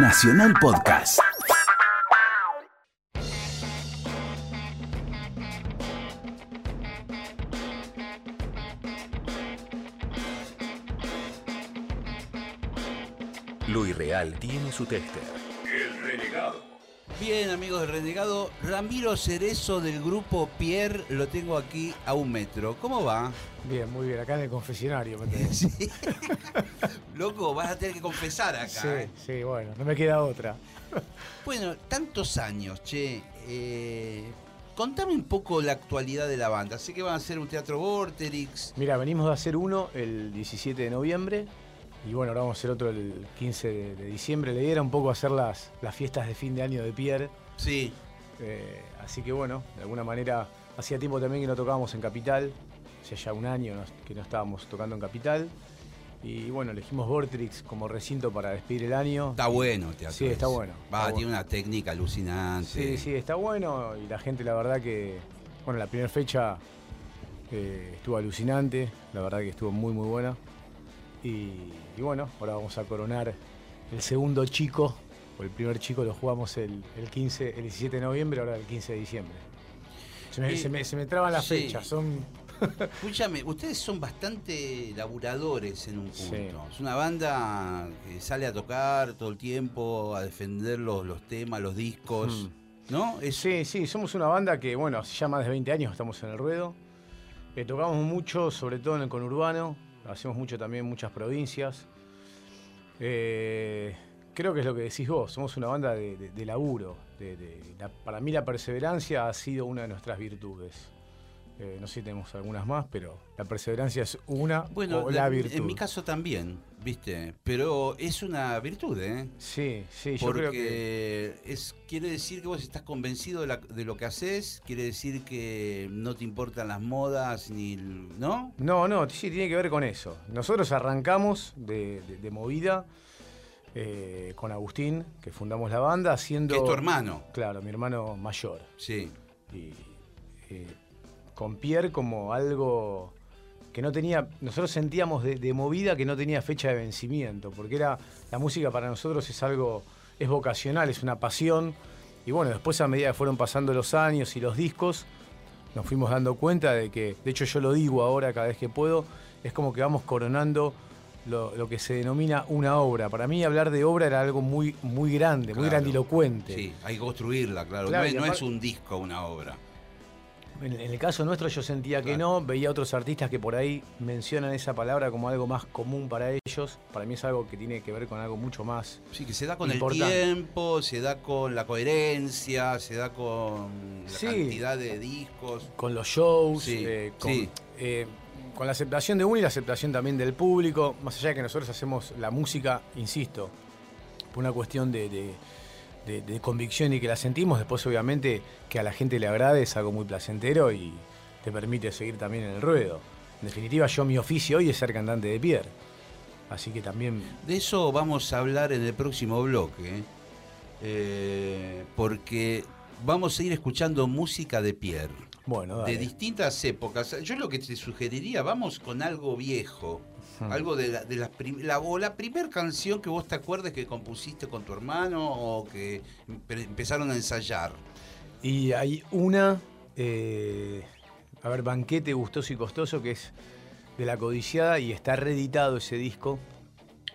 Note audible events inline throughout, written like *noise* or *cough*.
Nacional Podcast. Luis Real tiene su tester. El renegado. Bien, amigos del Renegado, Ramiro Cerezo del grupo Pierre lo tengo aquí a un metro. ¿Cómo va? Bien, muy bien. Acá en el confesionario. me. *laughs* Sí. Loco, vas a tener que confesar acá. Sí, ¿eh? sí, bueno, no me queda otra. *laughs* Bueno, tantos años, che. eh, contame un poco la actualidad de la banda. Sé que van a hacer un teatro Vorterix. Mira, venimos de hacer uno el 17 de noviembre y bueno, ahora vamos a hacer otro el 15 de, de diciembre. La idea era un poco hacer las, las fiestas de fin de año de Pierre. Sí. eh, así que bueno, de alguna manera, hacía tiempo también que no tocábamos en Capital. Hacía ya un año que no estábamos tocando en Capital. Y bueno, elegimos Vortrix como recinto para despedir el año. Está bueno teatro. Sí, está bueno, Va, está tiene bueno. una técnica alucinante. Sí, sí, está bueno y la gente la verdad que, bueno, la primera fecha eh, estuvo alucinante, la verdad que estuvo muy muy buena. Y, y bueno, ahora vamos a coronar el segundo chico, o el primer chico lo jugamos el, el 15, el 17 de noviembre, ahora el 15 de diciembre. Se me, Eh, se me- se me traban las sí. fechas, son... *laughs* Escúchame, ustedes son bastante laburadores en un punto. Sí. Es una banda que sale a tocar todo el tiempo, a defender los, los temas, los discos. ¿No? Es, Sí, sí, somos una banda que, bueno, hace ya más de 20 años estamos en el ruedo. Eh, tocamos mucho, sobre todo en el conurbano. Hacemos mucho también en muchas provincias. Eh, creo que es lo que decís vos, somos una banda de, de- laburo. de- la- para mí la perseverancia ha sido una de nuestras virtudes. Eh, no sé si tenemos algunas más, pero la perseverancia es una bueno, o la la- virtud. en mi caso también, ¿viste? Pero es una virtud, ¿eh? Sí, sí, yo Porque creo que... es, quiere decir que vos estás convencido de, la- de lo que haces, quiere decir que no te importan las modas, ni ¿no? No, no, sí, tiene que ver con eso. Nosotros arrancamos de, de- de movida eh, con Agustín, que fundamos la banda, haciendo... Que es tu hermano. Claro, mi hermano mayor. Sí. Y eh, con Pierre como algo que no tenía... Nosotros sentíamos de, de movida que no tenía fecha de vencimiento, porque era la música para nosotros es algo... es vocacional, es una pasión. Y bueno, después a medida que fueron pasando los años y los discos, nos fuimos dando cuenta de que, de hecho yo lo digo ahora cada vez que puedo, es como que vamos coronando lo, lo que se denomina una obra. Para mí hablar de obra era algo muy, muy grande, muy grandilocuente. Sí, hay que construirla, claro. Claro, no, es un disco, una obra. En, el caso nuestro yo sentía que Claro. no, veía otros artistas que por ahí mencionan esa palabra como algo más común para ellos. Para mí es algo que tiene que ver con algo mucho más... Sí, que se da con Importante. el tiempo, se da con la coherencia, se da con la Sí. cantidad de discos. con los shows, Sí, eh, con, sí. eh, con la aceptación de uno y la aceptación también del público, más allá de que nosotros hacemos la música, insisto, por una cuestión de, de- de- convicción y que la sentimos, después obviamente que a la gente le agrade es algo muy placentero y te permite seguir también en el ruedo. En definitiva, yo mi oficio hoy es ser cantante de Pierre, así que también... De eso vamos a hablar en el próximo bloque, eh, porque vamos a ir escuchando música de Pierre, Bueno, de distintas épocas. Yo lo que te sugeriría, vamos con algo viejo, algo de la, de las prim- la, o la primera canción que vos te acuerdes que compusiste con tu hermano o que empe- empezaron a ensayar. Y hay una, eh, a ver, Banquete Gustoso y Costoso, que es de La Codiciada y está reeditado ese disco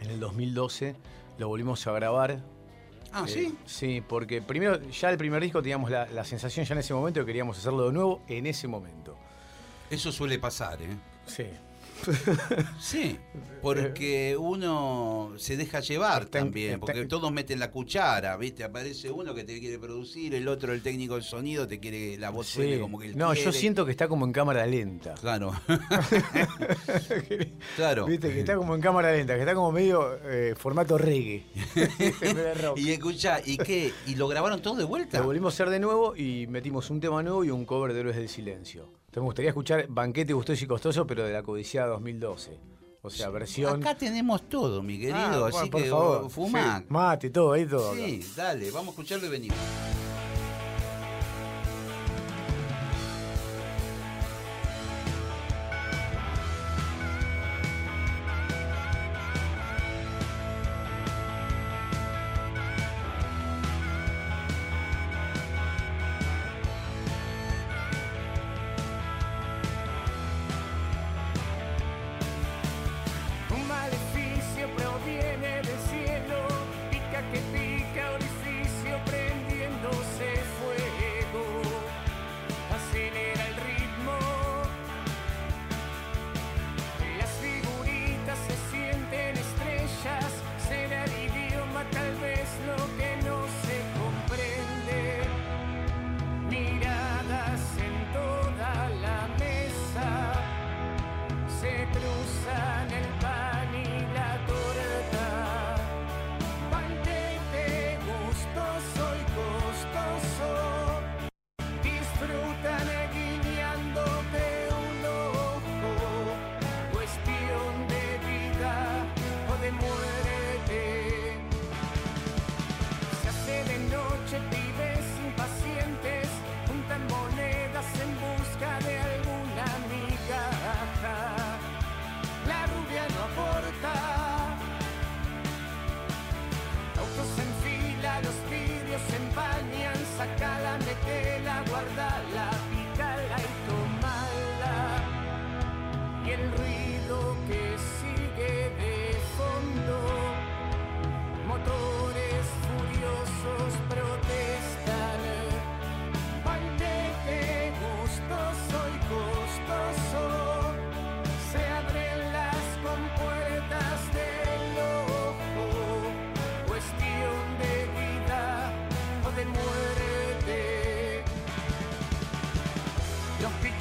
en el 2012. Lo volvimos a grabar. Ah, Eh, ¿sí? Sí, porque primero, ya el primer disco teníamos la, la sensación ya en ese momento que queríamos hacerlo de nuevo en ese momento. Eso suele pasar, ¿eh? Sí. *laughs* Sí, porque uno se deja llevar también, porque todos meten la cuchara, ¿viste? Aparece uno que te quiere producir, el otro, el técnico de sonido, te quiere, la voz Sí. como que él No, yo siento que está como en cámara lenta. Claro. *laughs* claro. Viste, que está como en cámara lenta, que está como medio eh, formato reggae. *laughs* Y escucha, ¿y qué? ¿Y lo grabaron todo de vuelta? Lo volvimos a hacer de nuevo y metimos un tema nuevo y un cover de Héroes del Silencio. Entonces me gustaría escuchar Banquete Gustoso y Costoso, pero de la Codiciada 2012. O sea, versión... Acá tenemos todo, mi querido, Ah, bueno, así por que favor. fumá. Sí, mate, todo, ahí todo. acá. Sí, dale, vamos a escucharlo y venimos.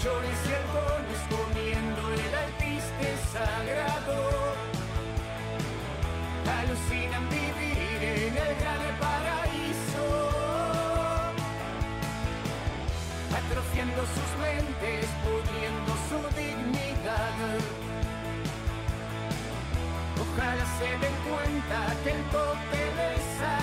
Los pichones y halcones comiendo el alpiste sagrado alucinan vivir en el gran paraíso, atrofiando sus mentes, pudriendo su dignidad. Ojalá se den cuenta que el tope les salió.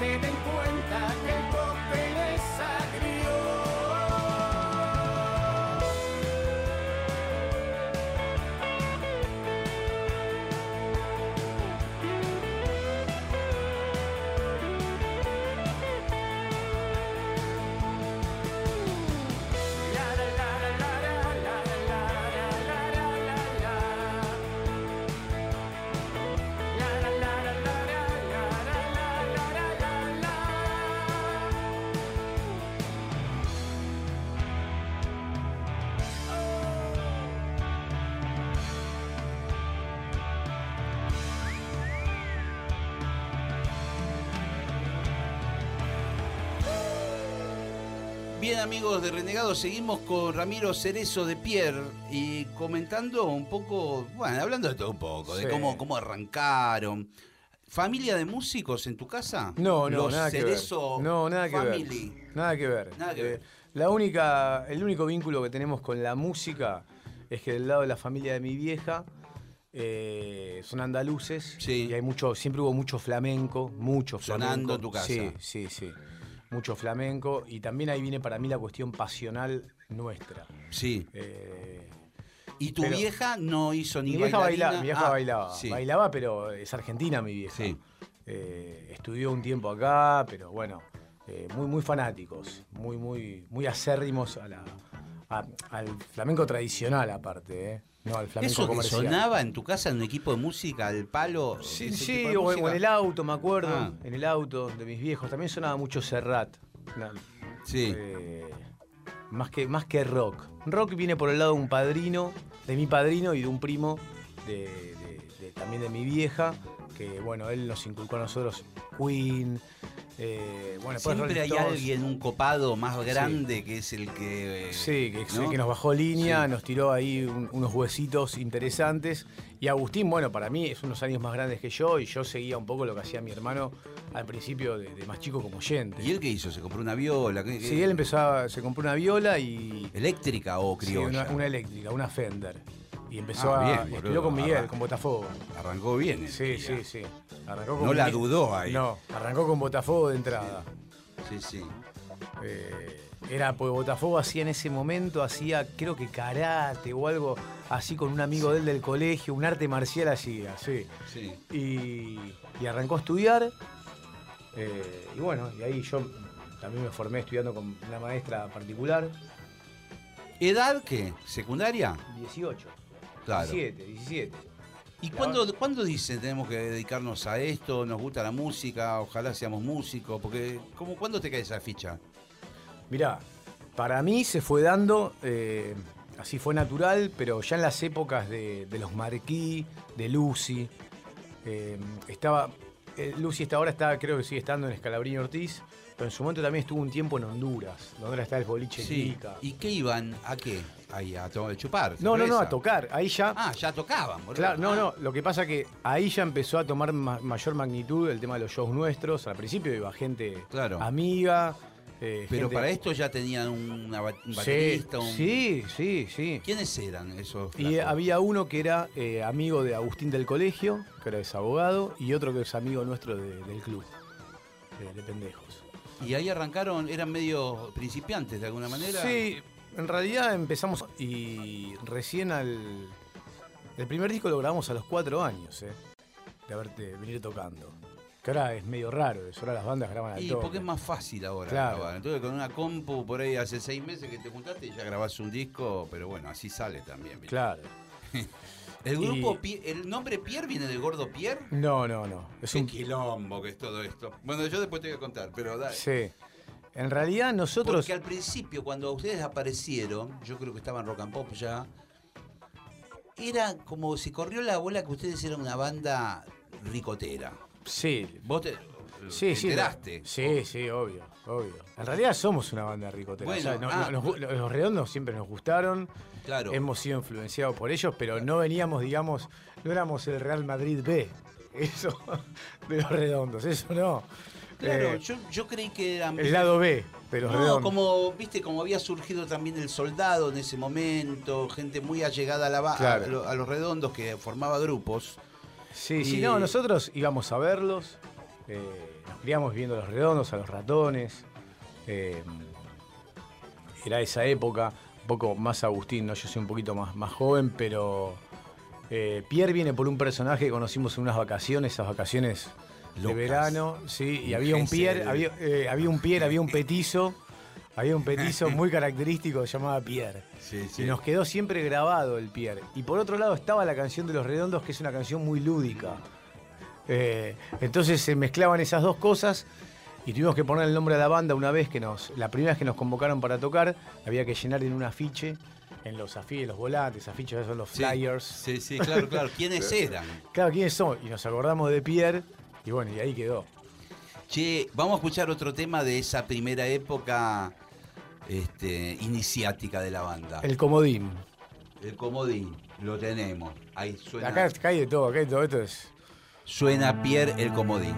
Se den cuenta que amigos de Renegados, seguimos con Ramiro Cerezo de Pierre y comentando un poco, bueno, hablando de todo un poco, de cómo, cómo arrancaron. ¿Familia de músicos en tu casa? No, no, Los nada que ver. Cerezo No, nada que Family. ver. Nada que ver. Nada que ver. la única, el único vínculo que tenemos con la música es que del lado de la familia de mi vieja eh, son andaluces Sí. y hay mucho, siempre hubo mucho flamenco, mucho Sonando flamenco. en tu casa. Sí, sí, sí. Mucho flamenco y también ahí viene para mí la cuestión pasional nuestra. Sí. Eh, ¿Y tu Pero- vieja no hizo ni mi vieja bailarina? bailaba, mi vieja Ah, bailaba, sí. bailaba, pero es argentina mi vieja. Sí. Eh, estudió un tiempo acá, pero bueno, eh, muy, muy fanáticos, muy, muy, muy acérrimos a la, a- al flamenco tradicional aparte, ¿eh? No al flamenco ¿Eso que comercial. sonaba en tu casa en un equipo de música al palo? Sí, sí, o, en el auto, me acuerdo, Ah. en el auto de mis viejos. También sonaba mucho Serrat. Sí. eh, más, que, más que rock. Rock viene por el lado de un padrino, de mi padrino y de un primo de, de- de- también de mi vieja, que bueno, él nos inculcó a nosotros Queen, Eh, bueno, Siempre hay alguien, un copado más grande que es el que. eh, Sí, que, ¿no? que nos bajó línea, Sí. nos tiró ahí un- unos huesitos interesantes. Y Agustín, bueno, para mí es unos años más grandes que yo y yo seguía un poco lo que hacía mi hermano al principio de, de más chico como oyente. ¿Y él qué hizo? ¿Se compró una viola? ¿Qué- qué- Sí, él empezó, a- se compró una viola y ¿Eléctrica o sí, criolla? una, una eléctrica, una Fender. Y empezó Ah, a. bien, estudió con Miguel, Arran- con Botafogo. Arrancó bien. el Sí, día. sí, sí. Arrancó con No la dudó ahí. No, arrancó con Botafogo de entrada. Sí, sí. Eh, era porque Botafogo hacía en ese momento, hacía creo que karate o algo así con un amigo de él del colegio, un arte marcial hacía, sí. sí. Y, y arrancó a estudiar. eh, y bueno, y ahí yo también me formé estudiando con una maestra particular, ¿Edad qué? ¿Secundaria? 18, Claro. 17, 17. ¿Y cuándo, cuándo dicen tenemos que dedicarnos a esto? ¿Nos gusta la música? Ojalá seamos músicos. Porque, ¿cómo, ¿cuándo te cae esa ficha? Mirá, para mí se fue dando, eh, así fue natural, pero ya en las épocas de, de los Marquis, de Lucy, eh, estaba, eh, Lucy esta ahora está, creo que sigue estando en Escalabrini Ortiz, pero en su momento también estuvo un tiempo en Honduras, donde ahora está el boliche Kika. ¿Y qué iban? ¿A qué? Ahí, a chupar. No, no, no, a tocar, ahí ya... Ah, ya tocaban, boludo. Claro, no, no, lo que pasa que ahí ya empezó a tomar ma- mayor magnitud el tema de los shows nuestros. Al principio iba gente Claro. amiga. eh, Pero gente- para esto ya tenían un Sí, baterista. un- sí, sí, sí. ¿Quiénes eran esos? Y había uno que era eh, amigo de Agustín del colegio, que era es abogado, y otro que es amigo nuestro de- del club, de, de pendejos. Y ahí arrancaron, eran medio principiantes de alguna manera. Sí, en realidad empezamos y recién al... El primer disco lo grabamos a los cuatro años, eh, de haberte venir tocando. Que ahora es medio raro eso, ahora las bandas graban al Y toque. porque es más fácil ahora Claro. grabar. Entonces con una compu por ahí hace seis meses que te juntaste y ya grabás un disco, pero bueno, así sale también. ¿viste? Claro. *laughs* El grupo, Y- el nombre Pierre viene del gordo Pierre. No, no, no. Es un... quilombo que es todo esto. Bueno, yo después te voy a contar, pero dale. Sí. En realidad nosotros... Porque al principio, cuando ustedes aparecieron, yo creo que estaban rock and pop ya, era como si corrió la bola que ustedes eran una banda ricotera. Sí, Vos te, Sí, te sí. enteraste. Sí, sí, obvio, obvio. En realidad somos una banda ricotera. Bueno, o sea, no- ah. nos los redondos siempre nos gustaron. Claro. Hemos sido influenciados por ellos, pero no veníamos, digamos, no éramos el Real Madrid B. *laughs* Eso, de los redondos, eso no. Claro, Eh, yo, yo creí que eran. el lado B de los No, redondos. como, viste, como había surgido también el soldado en ese momento, gente muy allegada a, la ba- Claro. a, lo- a los redondos que formaba grupos. Sí, sí, no, nosotros íbamos a verlos, eh, nos criamos viendo a los redondos, a los ratones. eh, era esa época, un poco más Agustín, ¿no? yo soy un poquito más, más joven, pero eh, Pierre viene por un personaje que conocimos en unas vacaciones, esas vacaciones de verano, sí, y había un de- había, eh, había un Pierre, había un petizo, había un petizo *laughs* muy característico que se llamaba Pierre. Sí, Y nos quedó siempre grabado el Pierre. Y por otro lado estaba la canción de los redondos, que es una canción muy lúdica. Eh, entonces se mezclaban esas dos cosas y tuvimos que poner el nombre a la banda una vez que nos. La primera vez que nos convocaron para tocar, había que llenar en un afiche, en los afiches, los volantes, afiches esos son los Sí, flyers. Sí, sí, claro, claro. ¿Quiénes *laughs* eran? Claro, ¿quiénes son? Y nos acordamos de Pierre, y bueno, y ahí quedó. Che, vamos a escuchar otro tema de esa primera época este, iniciática de la banda. El comodín. El comodín, lo tenemos. Ahí suena, Acá, hay de todo, acá hay todo. Esto es. suena Pierre el comodín.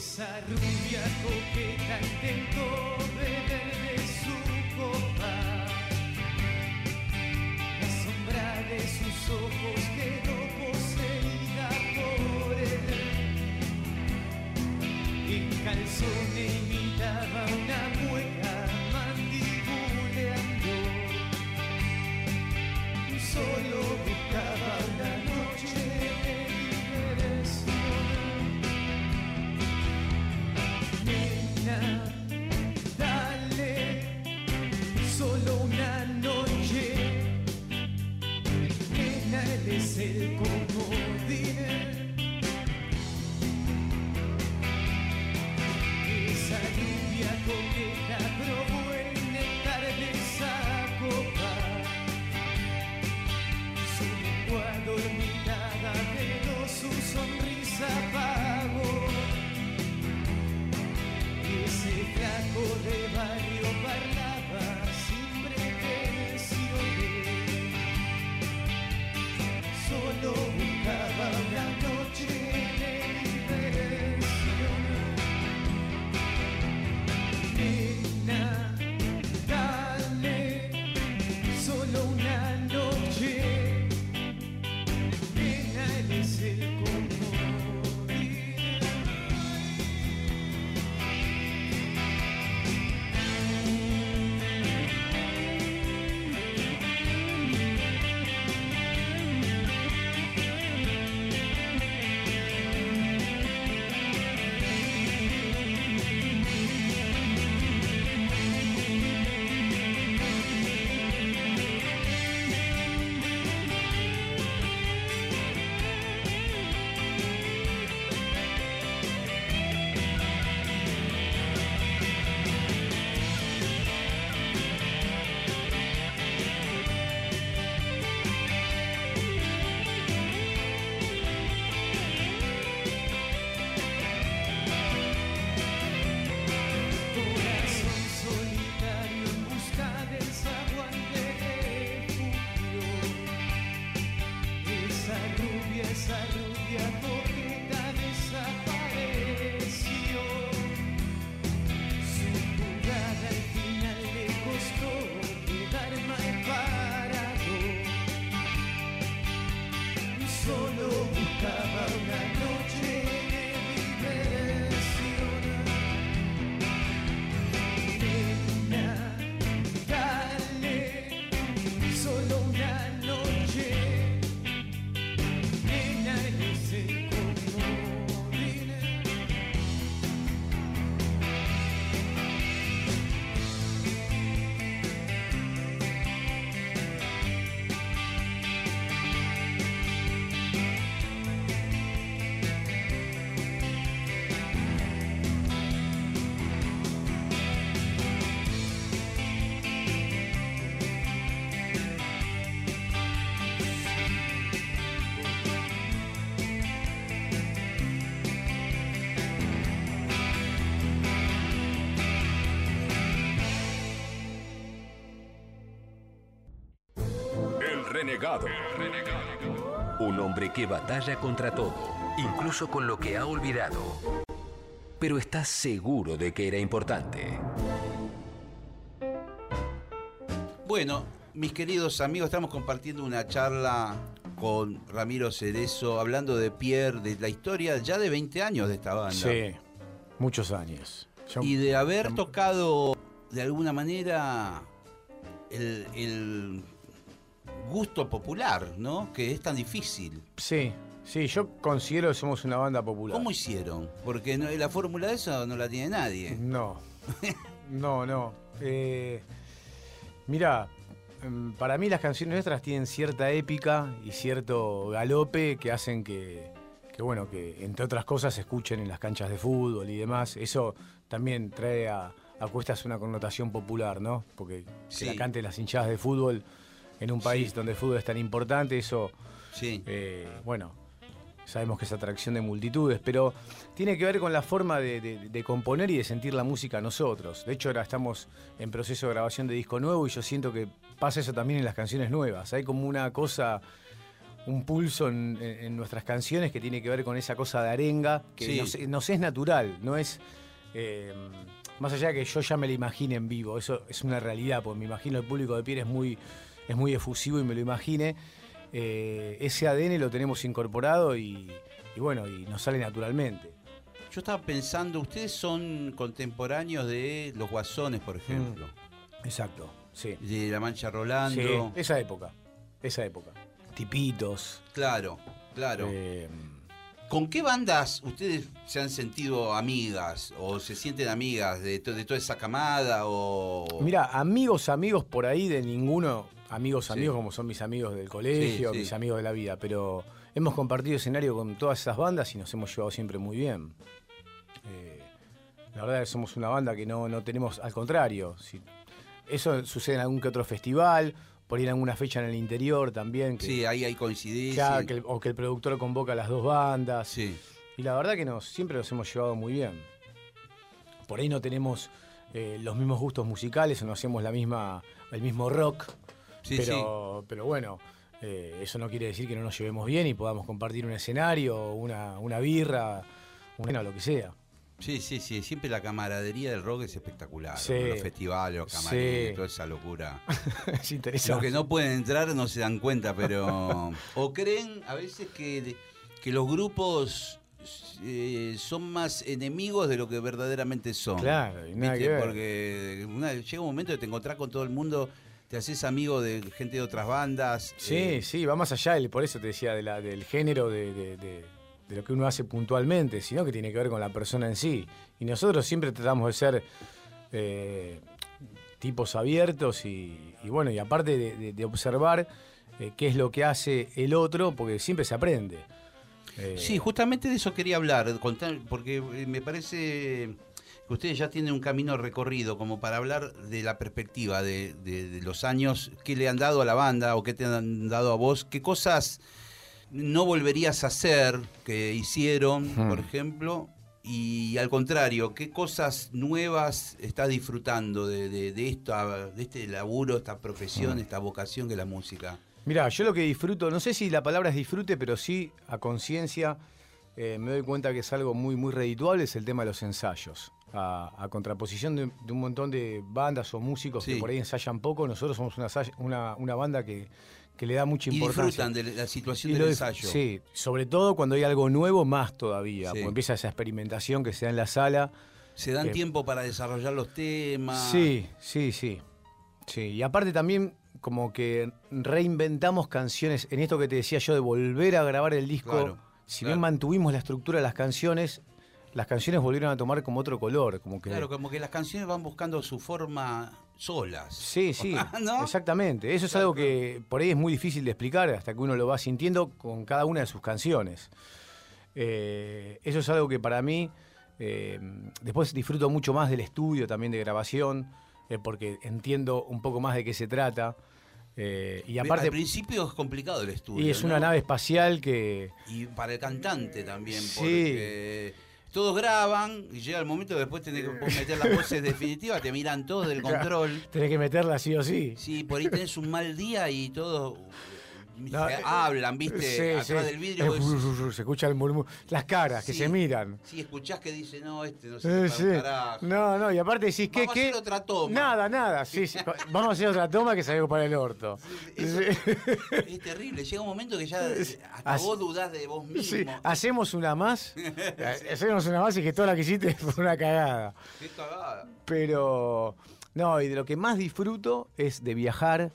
Esa rubia coqueta intentó beber de su copa. La sombra de sus ojos quedó poseída por él. En calzones imitaba una mueca mandibuleando. Solo buscaba lluvia coqueta probó el néctar de esa copa. Su lengua dormitada pero su sonrisa apagó. Ese flaco de barrio El renegado. Un hombre que batalla contra todo, incluso con lo que ha olvidado. Pero está seguro de que era importante. Bueno, mis queridos amigos, estamos compartiendo una charla con Ramiro Cerezo, hablando de Pierre, de la historia ya de 20 años de esta banda. Sí, muchos años. Yo- Y de haber tocado de alguna manera el, el gusto popular, ¿no? Que es tan difícil. Sí, sí, yo considero que somos una banda popular. ¿Cómo hicieron? Porque no- la fórmula de eso no la tiene nadie. No, *laughs* no, no. Eh, mira, em, para mí las canciones nuestras tienen cierta épica y cierto galope que hacen que, que, bueno, que entre otras cosas se escuchen en las canchas de fútbol y demás. Eso también trae a, a cuestas una connotación popular, ¿no? Porque Sí. que la canten las hinchadas de fútbol en un país donde el fútbol es tan importante, eso Sí. eh, bueno, sabemos que es atracción de multitudes, pero tiene que ver con la forma de, de- de componer y de sentir la música nosotros. De hecho, ahora estamos en proceso de grabación de disco nuevo y yo siento que pasa eso también en las canciones nuevas. Hay como una cosa, un pulso en, nuestras canciones que tiene que ver con esa cosa de arenga, que Sí. nos, nos es natural, no es... eh, más allá de que yo ya me lo imagine en vivo, eso es una realidad, porque me imagino el público de Pierre es muy, es muy efusivo y me lo imagine. eh, ese ADN lo tenemos incorporado y, y bueno, y nos sale naturalmente. Yo estaba pensando, ustedes son contemporáneos de los Guasones, por ejemplo. Exacto, sí. De La Mancha Rolando. Sí, esa época, esa época. Tipitos. Claro, claro. eh, ¿Con qué bandas ustedes se han sentido amigas o se sienten amigas de, to- de toda esa camada o Mira, amigos, amigos por ahí de ninguno, amigos, Sí. amigos como son mis amigos del colegio, Sí, mis amigos de la vida, pero hemos compartido escenario con todas esas bandas y nos hemos llevado siempre muy bien. Eh, la verdad es que somos una banda que no, no tenemos, al contrario, si- eso sucede en algún que otro festival, por ir en alguna fecha en el interior también, que, Sí, ahí hay coincidencia. que o que el productor convoca a las dos bandas. Sí. Y la verdad que nos, siempre nos hemos llevado muy bien. Por ahí no tenemos eh, los mismos gustos musicales o no hacemos la misma, el mismo rock. Sí, pero, pero bueno, eh, eso no quiere decir que no nos llevemos bien y podamos compartir un escenario, una, una birra, una, lo que sea. Sí, sí, sí. Siempre la camaradería del rock es espectacular. Sí. Los festivales, los camarines, Sí. toda esa locura. *laughs* es Los interesante. que no pueden entrar no se dan cuenta, pero. o creen a veces que, que los grupos eh, son más enemigos de lo que verdaderamente son. Claro, y que ver. Porque una- llega un momento que te encontrás con todo el mundo, te haces amigo de gente de otras bandas. Sí, eh, sí, va más allá, por eso te decía, de la, del género de, de- de- de lo que uno hace puntualmente, sino que tiene que ver con la persona en sí. Y nosotros siempre tratamos de ser eh, tipos abiertos y, y bueno, y aparte de, observar eh, qué es lo que hace el otro, porque siempre se aprende. Sí, justamente de eso quería hablar, contar, porque me parece que ustedes ya tienen un camino recorrido como para hablar de la perspectiva de, de- de los años que le han dado a la banda o que te han dado a vos, qué cosas no volverías a hacer que hicieron, Hmm. por ejemplo, y al contrario, qué cosas nuevas estás disfrutando de, de, de esta, de este laburo, esta profesión, esta vocación que es la música. Mira, yo lo que disfruto, no sé si la palabra es disfrute, pero sí a conciencia eh, me doy cuenta que es algo muy, muy redituable, es el tema de los ensayos. A, a contraposición de, de un montón de bandas o músicos Sí. que por ahí ensayan poco, nosotros somos una, una, una banda que, que le da mucha Y importancia. disfrutan de la situación Y del ensayo. Sí, sobre todo cuando hay algo nuevo, más todavía. Sí. Empieza esa experimentación que se da en la sala. Se dan tiempo para desarrollar los temas. Sí, sí, sí. Sí, y aparte también como que reinventamos canciones, en esto que te decía yo de volver a grabar el disco, Claro, si claro. bien mantuvimos la estructura de las canciones, las canciones volvieron a tomar como otro color, como que... Claro, como que las canciones van buscando su forma solas. Sí, sí, *laughs* ¿No? exactamente. Eso es algo que por ahí es muy difícil de explicar hasta que uno lo va sintiendo con cada una de sus canciones. Eh, eso es algo que para mí, eh, después disfruto mucho más del estudio también de grabación, eh, porque entiendo un poco más de qué se trata. Eh, y Al aparte, principio es complicado el estudio. y es una nave espacial que... Y para el cantante también, Sí. porque todos graban y llega el momento que después tenés que meter las voces definitivas, te miran todos del *laughs* control. Tenés que meterla sí o sí. Sí, por ahí tenés un mal día y todos No, se eh, hablan, ¿viste? Sí, Atrás sí. del vidrio. Vos- se escucha el murmullo. Las caras que se miran. Sí, escuchás que dice, no, este no sé Eh, carajo. No, no, y aparte decís, ¿qué, Vamos a hacer otra toma. Nada, nada. Sí. *laughs* Vamos a hacer otra toma que salgo para el orto. Eso-. Es terrible, llega un momento que ya *laughs* hasta así- vos dudás de vos mismo. Hacemos una más. *laughs* hacemos una más y que toda la que hiciste fue una cagada. Qué cagada. Pero, no, y de lo que más disfruto es de viajar,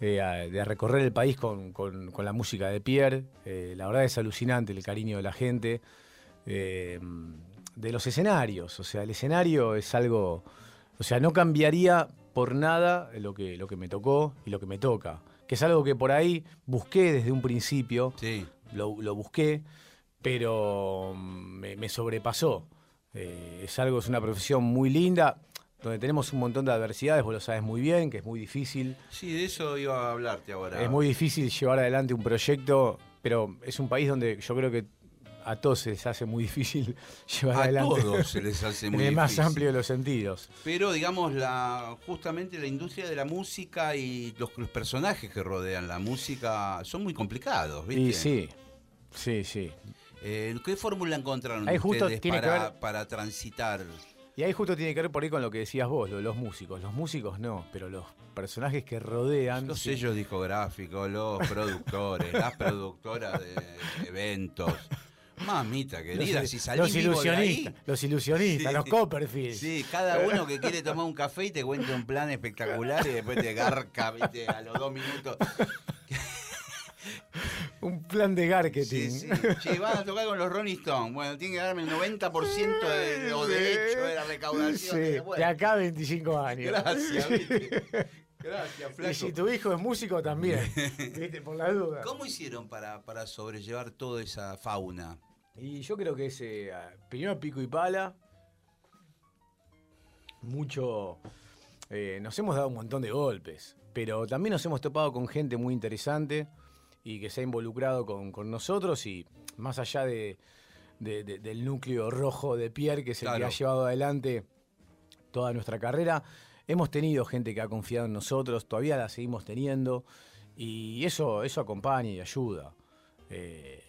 eh, de recorrer el país con, con- con la música de Pierre. Eh, la verdad es alucinante el cariño de la gente. Eh, de los escenarios, o sea, el escenario es algo, o sea, no cambiaría por nada lo que, lo que me tocó y lo que me toca, que es algo que por ahí busqué desde un principio, Sí. lo, lo busqué, pero mm, me, me sobrepasó. Es algo, es una profesión muy linda, donde tenemos un montón de adversidades, vos lo sabes muy bien, que es muy difícil. Sí, de eso iba a hablarte ahora. Es muy difícil llevar adelante un proyecto, pero es un país donde yo creo que a todos se les hace muy difícil *laughs* llevar A adelante. todos se les *laughs* hace muy en el más difícil. amplio de los sentidos. Pero digamos, la, justamente la industria de la música y los, los personajes que rodean la música son muy complicados, ¿viste? Y sí, sí, sí. Eh, ¿Qué fórmula encontraron Ahí justo ustedes tiene que para, ver- para transitar? Y ahí justo tiene que ver por ahí con lo que decías vos, lo de los músicos. Los músicos no, pero los personajes que rodean. Los sí. sellos discográficos, los *laughs* productores, las productoras de eventos. Mamita querida, los, si salimos los ilusionistas, ahí, los ilusionistas, Sí. los Copperfield. Sí, cada uno que quiere tomar un café y te cuenta un plan espectacular y después te garca, viste, a los dos minutos. Plan de marketing. Sí, sí. *laughs* Che, van a tocar con los Rolling Stones. Bueno, tiene que darme el 90% de los derechos de la recaudación. Sí, Bueno, de acá a 25 años. Gracias, *laughs* viste. Gracias, Y flaco. si tu hijo es músico también, *laughs* ¿viste? Por la duda. ¿Cómo hicieron para, para sobrellevar toda esa fauna? Y yo creo que es eh, primero pico y pala. Mucho. eh, nos hemos dado un montón de golpes. Pero también nos hemos topado con gente muy interesante y que se ha involucrado con, con nosotros. Y más allá de, de- de- del núcleo rojo de Pierre, que es el que ha llevado adelante toda nuestra carrera, hemos tenido gente que ha confiado en nosotros, todavía la seguimos teniendo. Y eso, eso acompaña y ayuda. Eh,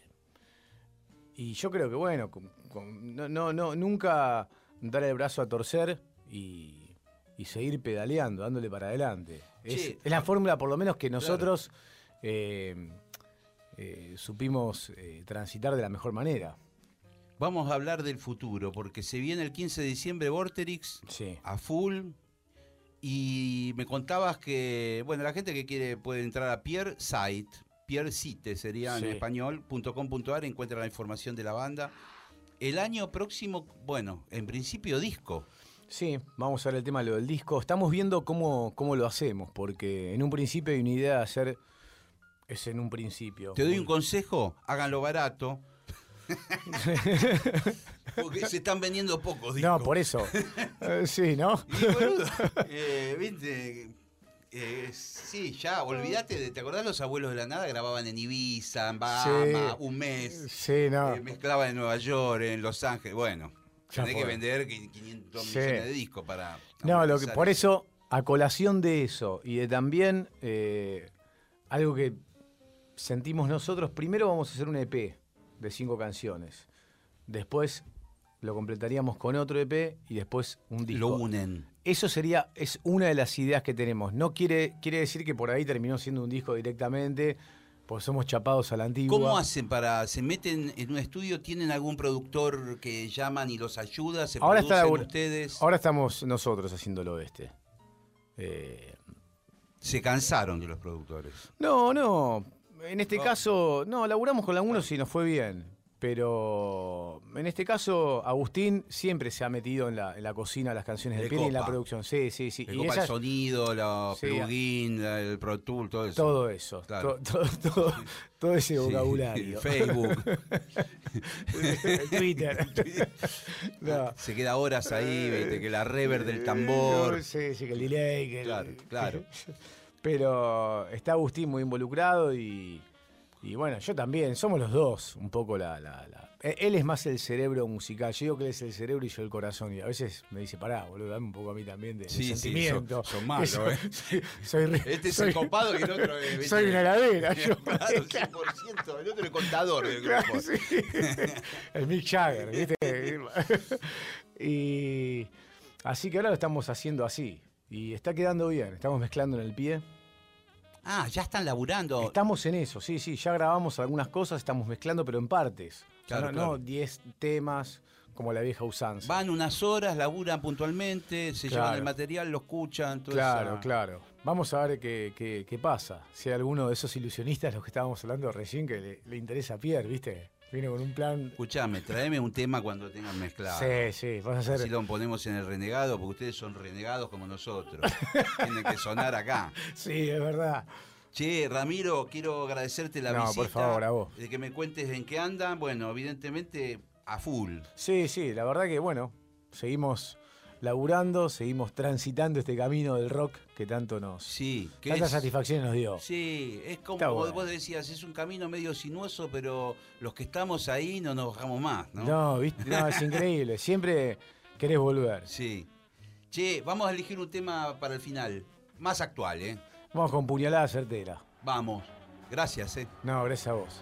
y yo creo que, bueno, con- con- no, no, no, nunca dar el brazo a torcer y, y seguir pedaleando, dándole para adelante. Es la fórmula, por lo menos, que nosotros eh, eh, supimos eh, transitar de la mejor manera. Vamos a hablar del futuro, porque se viene el 15 de diciembre Vorterix Sí. a full. Y me contabas que, bueno, la gente que quiere puede entrar a Pierre Site, Pierre Site sería Sí. en español, punto com punto ar, encuentra la información de la banda. El año próximo, bueno, en principio disco. Sí, vamos a ver el tema lo del disco. Estamos viendo cómo, cómo lo hacemos, porque en un principio hay una idea de hacer. Es en un principio. Te doy un consejo, háganlo barato. *laughs* Porque se están vendiendo pocos discos. No, por eso. *laughs* Eh, sí, ¿no? Y, boludo, eh, viste, eh, sí, ya, olvídate de, ¿te acordás los abuelos de la nada? Grababan en Ibiza, en Bahama, Sí. un mes, Sí, no. eh, mezclaban en Nueva York, en Los Ángeles, bueno, Ya tenés que vender 500 Sí. millones de discos para... No, lo que, por eso, a colación de eso y de también algo que sentimos nosotros, primero vamos a hacer un EP de cinco canciones. Después lo completaríamos con otro EP y después un disco. Lo unen. Eso sería, es una de las ideas que tenemos. No quiere, quiere decir que por ahí terminó siendo un disco directamente, pues somos chapados a la antigua. ¿Cómo hacen para, se meten en un estudio, tienen algún productor que llaman y los ayuda, se Ahora está producen labur- ustedes? Ahora estamos nosotros haciéndolo este. Eh, Se cansaron de los productores. No, no. En este No. caso, no, laburamos con algunos y nos fue bien. Pero en este caso, Agustín siempre se ha metido en la, en la cocina, las canciones de Le Pierre y en la producción. Sí, sí, sí. Le Y copa el sonido, los Sí, plugins, el Pro Tool, todo eso. todo eso. Claro. to- todo, todo- todo ese Sí. vocabulario. *laughs* Facebook. *laughs* Twitter. *laughs* No. Se queda horas ahí, viste, que la rever del tambor. Sí, sí, que el delay. que el- Claro, claro. Pero está Agustín muy involucrado y, y bueno, yo también. Somos los dos un poco la, la- la- e- Él es más el cerebro musical. Yo digo que él es el cerebro y yo el corazón. Y a veces me dice, pará, boludo, dame un poco a mí también de, de Sí, sí, sentimiento. son- son malos, Soy- eh. *laughs* soy- soy Este es el copado y el otro es. *laughs* Soy una heladera. *laughs* yo. Claro, 100%. El otro es contador del Claro, grupo. sí. El Mick Jagger, ¿viste? y así que ahora lo estamos haciendo así. Y está quedando bien. Estamos mezclando en el pie. Ah, ya están laburando. Estamos en eso, sí, sí. Ya grabamos algunas cosas, estamos mezclando, pero en partes. Claro, no- claro. no 10 temas como la vieja usanza. Van unas horas, laburan puntualmente, se llevan el material, lo escuchan. toda Claro, esa- claro. Vamos a ver qué, qué- qué pasa. Si hay alguno de esos ilusionistas, los que estábamos hablando recién, que le, le interesa a Pierre, ¿viste? Viene con un plan. Escuchame, traeme un tema cuando tengan mezclado. Sí, sí, vas a hacer. Así lo ponemos en el renegado, porque ustedes son renegados como nosotros. *laughs* Tienen que sonar acá. Sí, es verdad. Che, Ramiro, quiero agradecerte la No, visita. por favor, a vos. De que me cuentes en qué andan. Bueno, evidentemente a full. Sí, sí, la verdad que bueno, seguimos laburando, seguimos transitando este camino del rock que tanto nos. Sí, que tantas es- satisfacciones nos dio. Sí, es como bueno. vos decías, es un camino medio sinuoso, pero los que estamos ahí no nos bajamos más, ¿no? No, ¿viste? No, es increíble. *laughs* Siempre querés volver. Sí. Che, vamos a elegir un tema para el final, más actual, ¿eh? Vamos con puñalada certera. Vamos. Gracias, ¿eh? No, gracias a vos.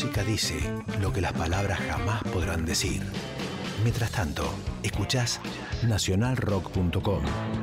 Música dice lo que las palabras jamás podrán decir. Mientras tanto, escuchás nacionalrock.com. Nacional Rock.